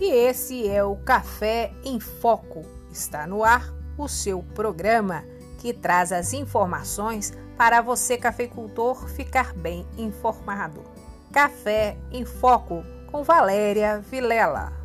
e esse é o Café em Foco. Está no ar o seu programa que traz as informações para você, cafeicultor, ficar bem informado. Café em Foco com Valéria Vilela.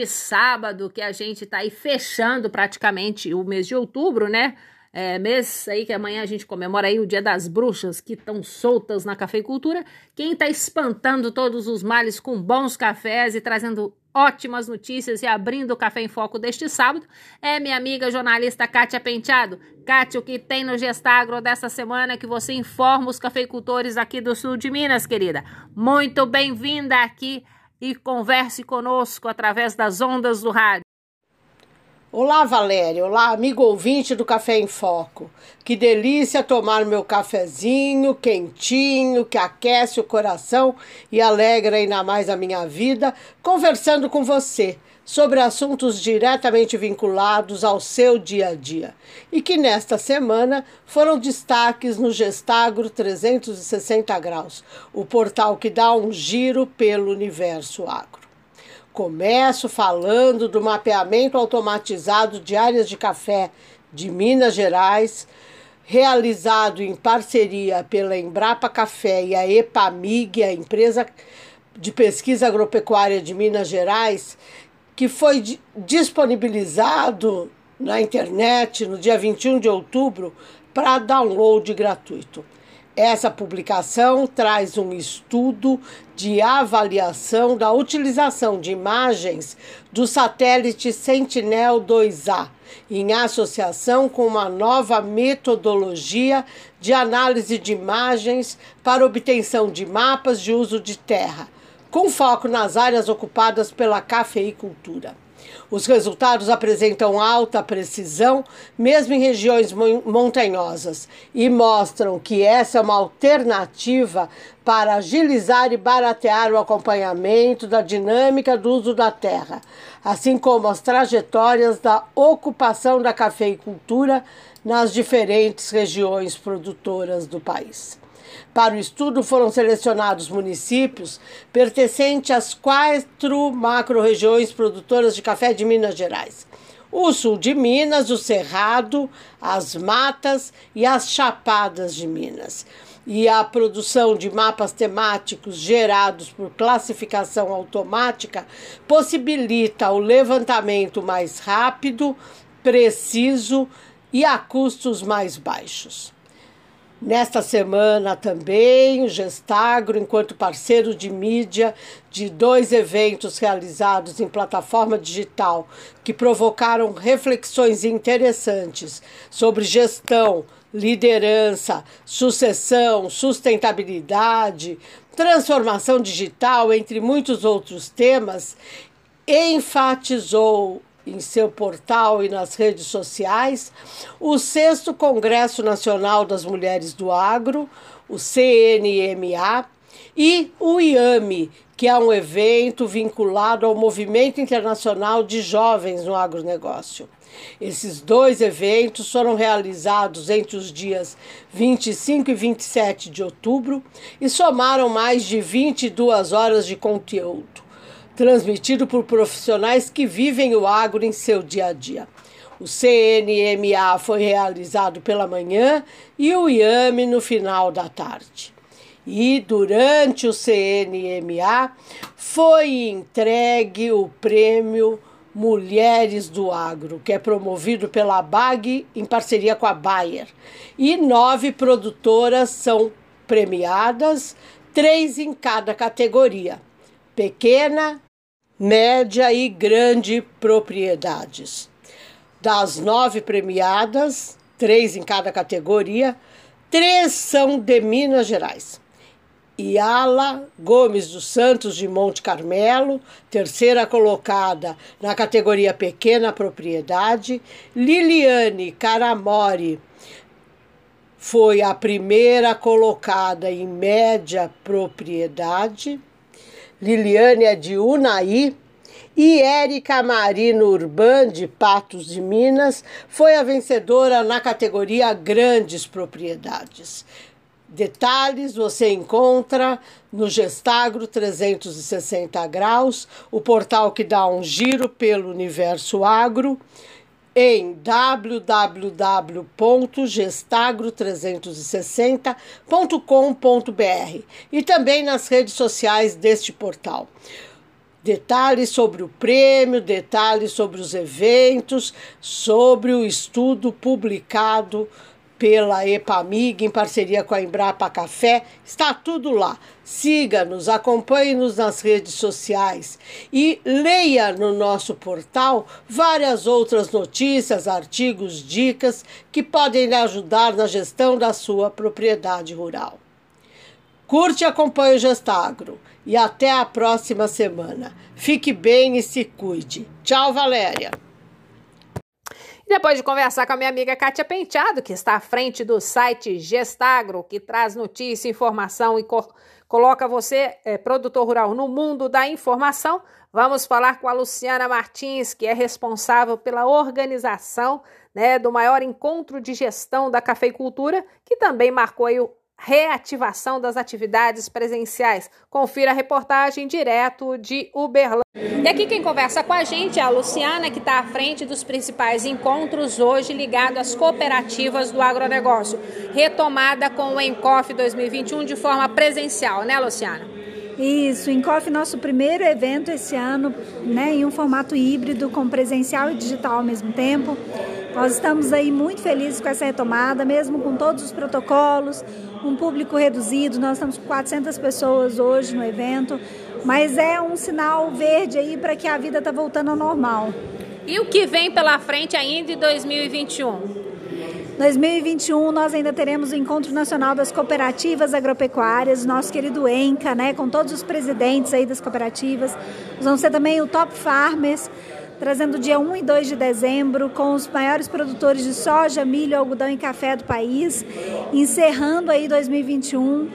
Neste sábado que a gente está aí fechando praticamente o mês de outubro, né? É, mês aí que amanhã a gente comemora aí o Dia das Bruxas que estão soltas na cafeicultura. Quem está espantando todos os males com bons cafés e trazendo ótimas notícias e abrindo o Café em Foco deste sábado é minha amiga jornalista Kátia Penteado. Kátia, o que tem no Gestagro dessa semana que você informa os cafeicultores aqui do sul de Minas, querida? Muito bem-vinda aqui e converse conosco através das ondas do rádio. Olá, Valéria. Olá, amigo ouvinte do Café em Foco. Que delícia tomar meu cafezinho quentinho, que aquece o coração e alegra ainda mais a minha vida, conversando com você sobre assuntos diretamente vinculados ao seu dia a dia e que nesta semana foram destaques no Gestagro 360 graus, o portal que dá um giro pelo universo agro. Começo falando do mapeamento automatizado de áreas de café de Minas Gerais, realizado em parceria pela Embrapa Café e a EPAMIG, a empresa de pesquisa agropecuária de Minas Gerais, que foi disponibilizado na internet no dia 21 de outubro para download gratuito. Essa publicação traz um estudo de avaliação da utilização de imagens do satélite Sentinel-2A, em associação com uma nova metodologia de análise de imagens para obtenção de mapas de uso de terra com foco nas áreas ocupadas pela cafeicultura. Os resultados apresentam alta precisão, mesmo em regiões montanhosas, e mostram que essa é uma alternativa para agilizar e baratear o acompanhamento da dinâmica do uso da terra, assim como as trajetórias da ocupação da cafeicultura nas diferentes regiões produtoras do país. Para o estudo foram selecionados municípios pertencentes às quatro macro-regiões produtoras de café de Minas Gerais. O sul de Minas, o Cerrado, as Matas e as Chapadas de Minas. E a produção de mapas temáticos gerados por classificação automática possibilita o levantamento mais rápido, preciso e a custos mais baixos. Nesta semana também, o Gestagro, enquanto parceiro de mídia de dois eventos realizados em plataforma digital que provocaram reflexões interessantes sobre gestão, liderança, sucessão, sustentabilidade, transformação digital, entre muitos outros temas, enfatizou em seu portal e nas redes sociais o sexto Congresso Nacional das Mulheres do Agro, o CNMA, e o IAME, que é um evento vinculado ao Movimento Internacional de Jovens no Agronegócio. Esses dois eventos foram realizados entre os dias 25 e 27 de outubro e somaram mais de 22 horas de conteúdo transmitido por profissionais que vivem o agro em seu dia a dia. O CNMA foi realizado pela manhã e o IAME no final da tarde. E durante o CNMA foi entregue o prêmio Mulheres do Agro, que é promovido pela BAG em parceria com a Bayer. E nove produtoras são premiadas três em cada categoria: pequena, média e grande propriedades. Das nove premiadas, três em cada categoria, três são de Minas Gerais. Iala Gomes dos Santos de Monte Carmelo, terceira colocada na categoria Pequena Propriedade. Liliane Caramori foi a primeira colocada em Média Propriedade. Liliane é de Unai. E Érica Marino Urban, de Patos de Minas, foi a vencedora na categoria Grandes Propriedades. Detalhes você encontra no Gestagro 360 graus, o portal que dá um giro pelo universo agro, em www.gestagro360.com.br e também nas redes sociais deste portal. Detalhes sobre o prêmio, detalhes sobre os eventos, sobre o estudo publicado pela EPAMIG, em parceria com a Embrapa Café. Está tudo lá. Siga-nos, acompanhe-nos nas redes sociais e leia no nosso portal várias outras notícias, artigos, dicas que podem lhe ajudar na gestão da sua propriedade rural. Curte e acompanhe o Gestagro e até a próxima semana. Fique bem e se cuide. Tchau, Valéria! Depois de conversar com a minha amiga Kátia Penteado, que está à frente do site Gestagro, que traz notícia, informação e co coloca você, é, produtor rural, no mundo da informação, vamos falar com a Luciana Martins, que é responsável pela organização né, do maior encontro de gestão da cafeicultura, que também marcou o reativação das atividades presenciais. Confira a reportagem direto de Uberlândia. E aqui quem conversa com a gente é a Luciana, que está à frente dos principais encontros hoje ligados às cooperativas do agronegócio. Retomada com o Encof 2021 de forma presencial, né, Luciana? Isso, o Encof nosso primeiro evento esse ano, né, em um formato híbrido com presencial e digital ao mesmo tempo. Nós estamos aí muito felizes com essa retomada, mesmo com todos os protocolos, um público reduzido. Nós estamos com 400 pessoas hoje no evento, mas é um sinal verde aí para que a vida está voltando ao normal. E o que vem pela frente ainda em 2021? 2021 nós ainda teremos o Encontro Nacional das Cooperativas Agropecuárias, nosso querido ENCA, né, com todos os presidentes aí das cooperativas. Vamos ter também o Top Farmers, trazendo dia 1 e 2 de dezembro com os maiores produtores de soja, milho, algodão e café do país, encerrando aí 2021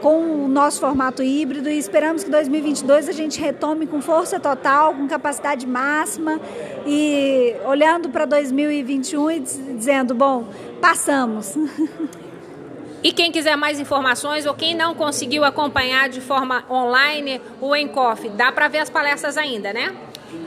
com o nosso formato híbrido e esperamos que 2022 a gente retome com força total, com capacidade máxima e olhando para 2021 e dizendo, bom, passamos. E quem quiser mais informações ou quem não conseguiu acompanhar de forma online o Encof, dá para ver as palestras ainda, né?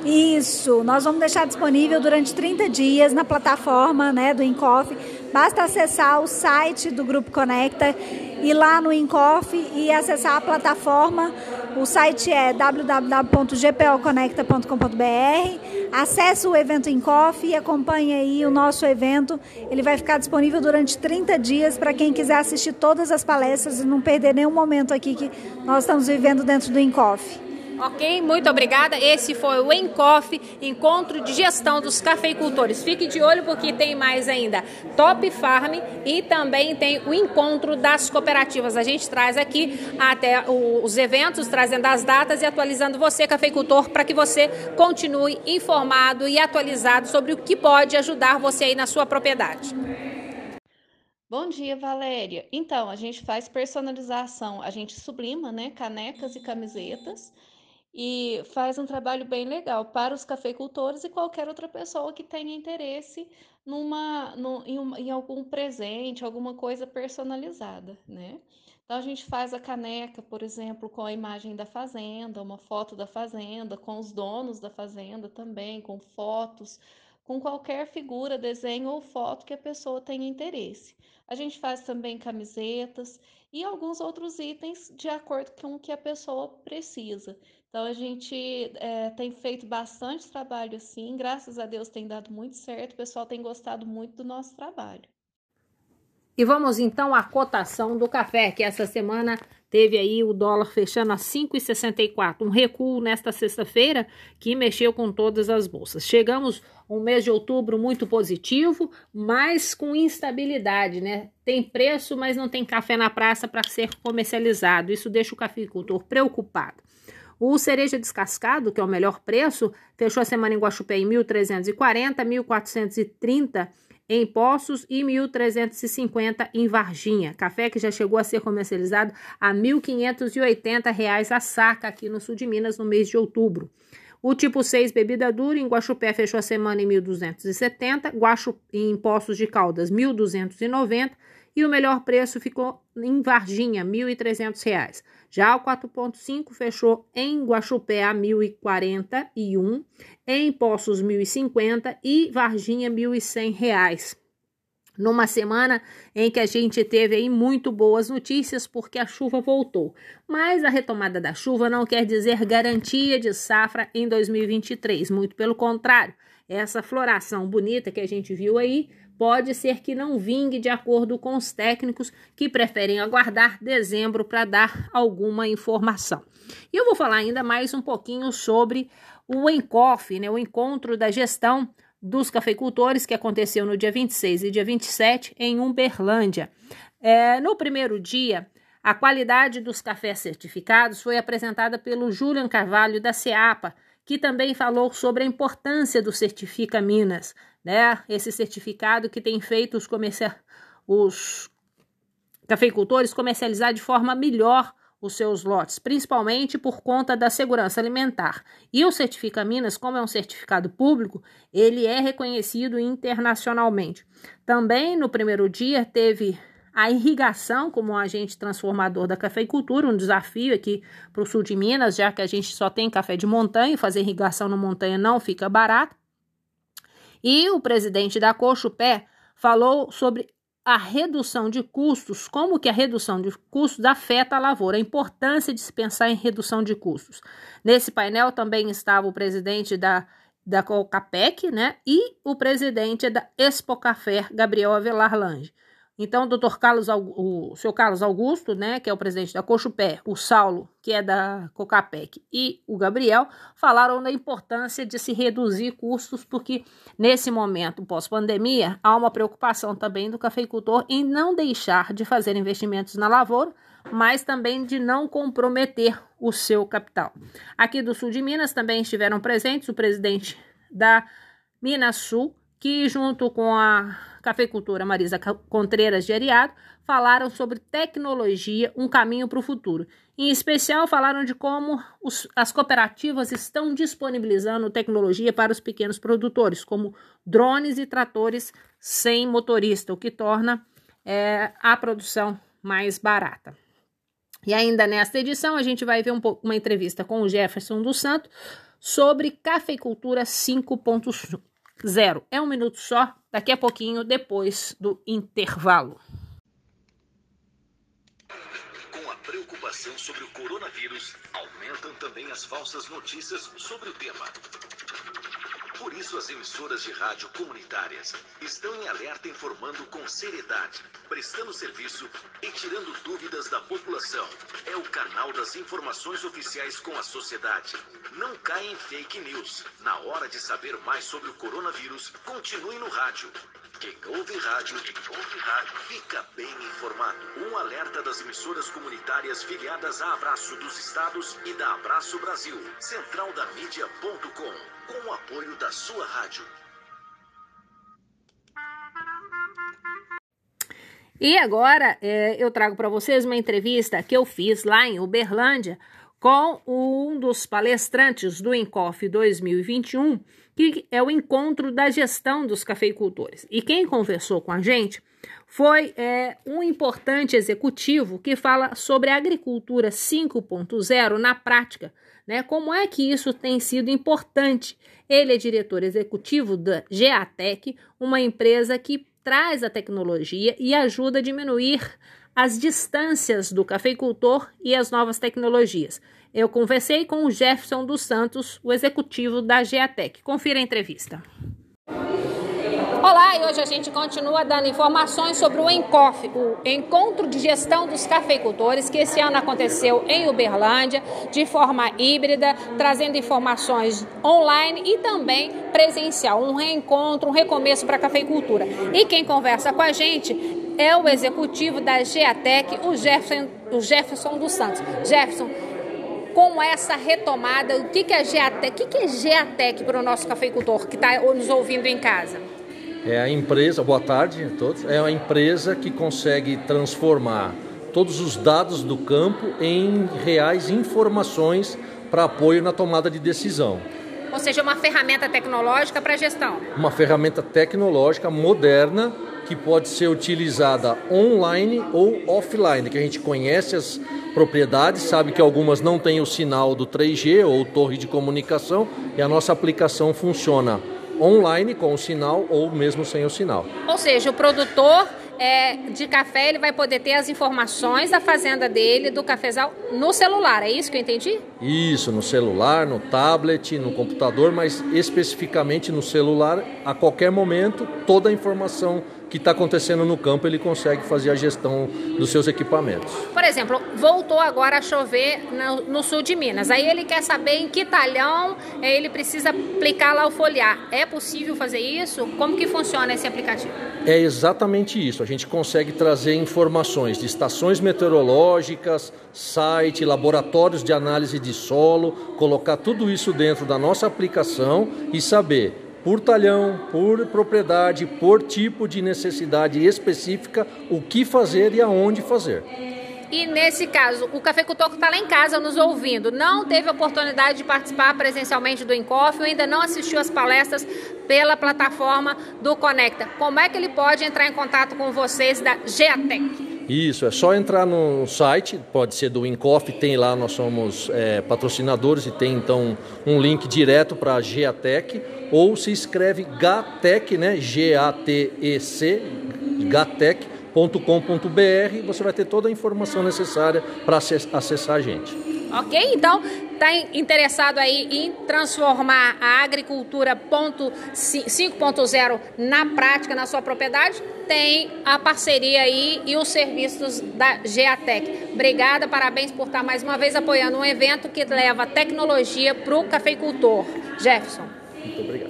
Isso, nós vamos deixar disponível durante 30 dias na plataforma né, do Incof. Basta acessar o site do Grupo Conecta, ir lá no Incof e acessar a plataforma. O site é www.gpoconecta.com.br. Acesse o evento Incof e acompanhe aí o nosso evento. Ele vai ficar disponível durante 30 dias para quem quiser assistir todas as palestras e não perder nenhum momento aqui que nós estamos vivendo dentro do Incof. Ok? Muito obrigada. Esse foi o Encof, Encontro de Gestão dos Cafeicultores. Fique de olho porque tem mais ainda Top Farm e também tem o Encontro das Cooperativas. A gente traz aqui até os eventos, trazendo as datas e atualizando você, cafeicultor, para que você continue informado e atualizado sobre o que pode ajudar você aí na sua propriedade. Bom dia, Valéria. Então, a gente faz personalização, a gente sublima, né, canecas e camisetas e faz um trabalho bem legal para os cafeicultores e qualquer outra pessoa que tenha interesse numa, em, em algum presente, alguma coisa personalizada, né? Então a gente faz a caneca, por exemplo, com a imagem da fazenda, uma foto da fazenda, com os donos da fazenda também, com fotos, com qualquer figura, desenho ou foto que a pessoa tenha interesse. A gente faz também camisetas e alguns outros itens de acordo com o que a pessoa precisa. Então, a gente é, tem feito bastante trabalho assim, graças a Deus tem dado muito certo, o pessoal tem gostado muito do nosso trabalho. E vamos então à cotação do café, que essa semana Teve aí o dólar fechando a 5,64, um recuo nesta sexta-feira que mexeu com todas as bolsas. Chegamos um mês de outubro muito positivo, mas com instabilidade, né? Tem preço, mas não tem café na praça para ser comercializado. Isso deixa o cafeicultor preocupado. O cereja descascado, que é o melhor preço, fechou a semana em Guaxupé em 1.340, 1.430 em Poços e 1.350 em Varginha. Café que já chegou a ser comercializado a R$ 1.580 a saca aqui no sul de Minas no mês de outubro. O tipo 6 bebida dura em Guaxupé fechou a semana em 1.270, Guaxu em Poços de Caldas 1.290 e o melhor preço ficou em Varginha, R$ 1.300. Já o 4.5 fechou em Guaxupé a R$ 1.041, em Poços R$ 1.050 e Varginha R$ 1.100. Numa semana em que a gente teve aí muito boas notícias porque a chuva voltou. Mas a retomada da chuva não quer dizer garantia de safra em 2023, muito pelo contrário. Essa floração bonita que a gente viu aí pode ser que não vingue de acordo com os técnicos que preferem aguardar dezembro para dar alguma informação. E eu vou falar ainda mais um pouquinho sobre o ENCOF, né, o encontro da gestão dos cafeicultores que aconteceu no dia 26 e dia 27 em Uberlândia. É, no primeiro dia, a qualidade dos cafés certificados foi apresentada pelo Julian Carvalho da CEAPA, que também falou sobre a importância do Certifica Minas, né? Esse certificado que tem feito os, comercia os cafeicultores comercializar de forma melhor os seus lotes, principalmente por conta da segurança alimentar. E o Certifica Minas, como é um certificado público, ele é reconhecido internacionalmente. Também no primeiro dia teve a irrigação como um agente transformador da cafeicultura, um desafio aqui para o sul de Minas, já que a gente só tem café de montanha, fazer irrigação na montanha não fica barato. E o presidente da Cochupé falou sobre a redução de custos, como que a redução de custos afeta a lavoura, a importância de se pensar em redução de custos. Nesse painel também estava o presidente da, da Cocapec, né, e o presidente da Expo Café, Gabriel Avelar Lange. Então, o doutor Carlos, o seu Carlos Augusto, né, que é o presidente da Cochupé, o Saulo, que é da Cocapec, e o Gabriel, falaram da importância de se reduzir custos, porque nesse momento pós-pandemia, há uma preocupação também do cafeicultor em não deixar de fazer investimentos na lavoura, mas também de não comprometer o seu capital. Aqui do sul de Minas também estiveram presentes o presidente da Minas Sul, que junto com a cafeicultora Marisa Contreiras de Ariado falaram sobre tecnologia, um caminho para o futuro. Em especial, falaram de como os, as cooperativas estão disponibilizando tecnologia para os pequenos produtores, como drones e tratores sem motorista, o que torna é, a produção mais barata. E ainda nesta edição, a gente vai ver um uma entrevista com o Jefferson dos Santos sobre cafeicultura 5.0 zero. É um minuto só, daqui a pouquinho, depois do intervalo. Com a preocupação sobre o coronavírus, aumentam também as falsas notícias sobre o tema. Por isso, as emissoras de rádio comunitárias estão em alerta informando com seriedade, prestando serviço e tirando dúvidas da população. É o canal das informações oficiais com a sociedade. Não caia em fake news. Na hora de saber mais sobre o coronavírus, continue no rádio. Quem ouve rádio, quem ouve rádio, fica bem informado. Um alerta das emissoras comunitárias filiadas a Abraço dos Estados e da Abraço Brasil. Centraldamedia.com com o apoio da sua rádio. E agora é, eu trago para vocês uma entrevista que eu fiz lá em Uberlândia com um dos palestrantes do Encof 2021, que é o encontro da gestão dos cafeicultores. E quem conversou com a gente foi é, um importante executivo que fala sobre a agricultura 5.0 na prática, né? Como é que isso tem sido importante? Ele é diretor executivo da Geatec, uma empresa que traz a tecnologia e ajuda a diminuir as distâncias do cafeicultor e as novas tecnologias. Eu conversei com o Jefferson dos Santos, o executivo da Geatec. Confira a entrevista. Olá, e hoje a gente continua dando informações sobre o ENCOF, o Encontro de Gestão dos Cafeicultores, que esse ano aconteceu em Uberlândia, de forma híbrida, trazendo informações online e também presencial, um reencontro, um recomeço para a cafeicultura. E quem conversa com a gente é o executivo da GEATEC, o Jefferson, o Jefferson dos Santos. Jefferson, com essa retomada, o que, que é GEATEC? O que, que é GEATEC para o nosso cafeicultor que está nos ouvindo em casa? É a empresa, boa tarde a todos, é a empresa que consegue transformar todos os dados do campo em reais informações para apoio na tomada de decisão. Ou seja, uma ferramenta tecnológica para gestão. Uma ferramenta tecnológica moderna que pode ser utilizada online ou offline, que a gente conhece as propriedades, sabe que algumas não têm o sinal do 3G ou torre de comunicação e a nossa aplicação funciona online com o sinal ou mesmo sem o sinal. Ou seja, o produtor é, de café ele vai poder ter as informações da fazenda dele, do cafezal, no celular. É isso que eu entendi? Isso, no celular, no tablet, no computador, mas especificamente no celular, a qualquer momento, toda a informação que está acontecendo no campo, ele consegue fazer a gestão dos seus equipamentos. Por exemplo, voltou agora a chover no, no sul de Minas. Aí ele quer saber em que talhão eh, ele precisa aplicar lá o foliar. É possível fazer isso? Como que funciona esse aplicativo? É exatamente isso. A gente consegue trazer informações de estações meteorológicas, site, laboratórios de análise de solo, colocar tudo isso dentro da nossa aplicação e saber por talhão, por propriedade, por tipo de necessidade específica, o que fazer e aonde fazer. E nesse caso, o cafeicultor que está lá em casa nos ouvindo, não teve oportunidade de participar presencialmente do Encof ou ainda não assistiu às palestras pela plataforma do Conecta. Como é que ele pode entrar em contato com vocês da Geatec? Isso, é só entrar no site, pode ser do Incoff, tem lá, nós somos é, patrocinadores e tem então um link direto para a Geatec, ou se escreve GATEC, né? G-A-T-E-C, gatec.com.br, você vai ter toda a informação necessária para acessar a gente. Ok? Então, está interessado aí em transformar a agricultura 5.0 na prática, na sua propriedade? Tem a parceria aí e os serviços da Geatec. Obrigada, parabéns por estar mais uma vez apoiando um evento que leva tecnologia para o cafeicultor. Jefferson. Muito obrigado.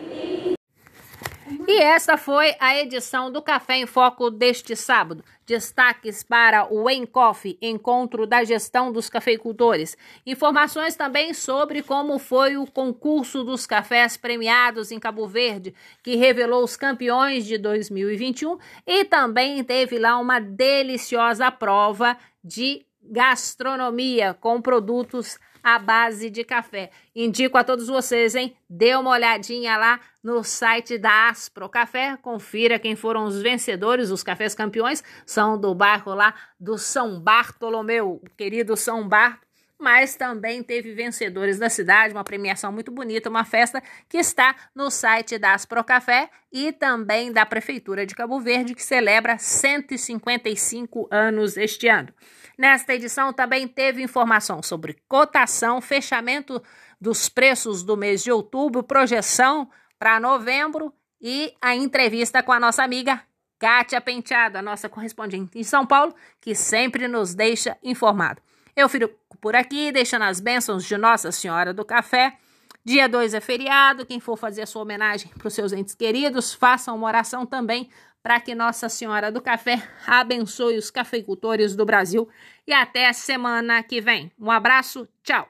E esta foi a edição do Café em Foco deste sábado. Destaques para o ENCOF, Encontro da Gestão dos Cafeicultores. Informações também sobre como foi o concurso dos cafés premiados em Cabo Verde, que revelou os campeões de 2021 e também teve lá uma deliciosa prova de gastronomia com produtos à base de café. Indico a todos vocês, hein? Dê uma olhadinha lá no site da Aspro Café, confira quem foram os vencedores, os cafés campeões, são do bairro lá do São Bartolomeu, querido São Barto mas também teve vencedores da cidade, uma premiação muito bonita, uma festa que está no site da Aspro Café e também da Prefeitura de Cabo Verde, que celebra 155 anos este ano. Nesta edição também teve informação sobre cotação, fechamento dos preços do mês de outubro, projeção para novembro e a entrevista com a nossa amiga Kátia Penteado, a nossa correspondente em São Paulo, que sempre nos deixa informado. Eu fico por aqui, deixando as bênçãos de Nossa Senhora do Café. Dia 2 é feriado, quem for fazer a sua homenagem para os seus entes queridos, faça uma oração também para que Nossa Senhora do Café abençoe os cafeicultores do Brasil. E até semana que vem. Um abraço, tchau!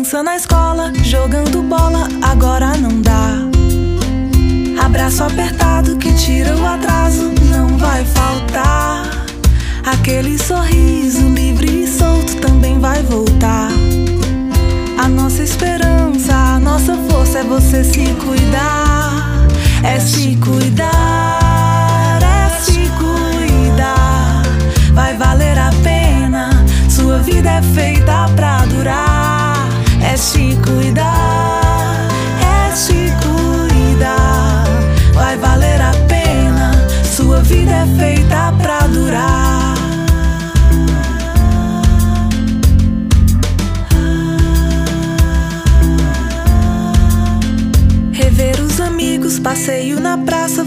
Criança na escola, jogando bola, agora não dá. Abraço apertado que tira o atraso, não vai faltar. Aquele sorriso livre e solto também vai voltar. A nossa esperança, a nossa força é você se cuidar. É se cuidar,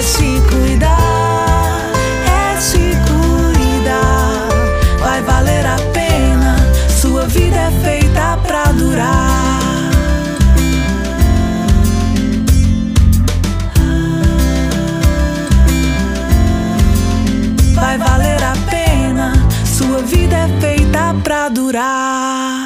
É se cuidar, é se cuidar. Vai valer a pena, sua vida é feita pra durar. Vai valer a pena, sua vida é feita pra durar.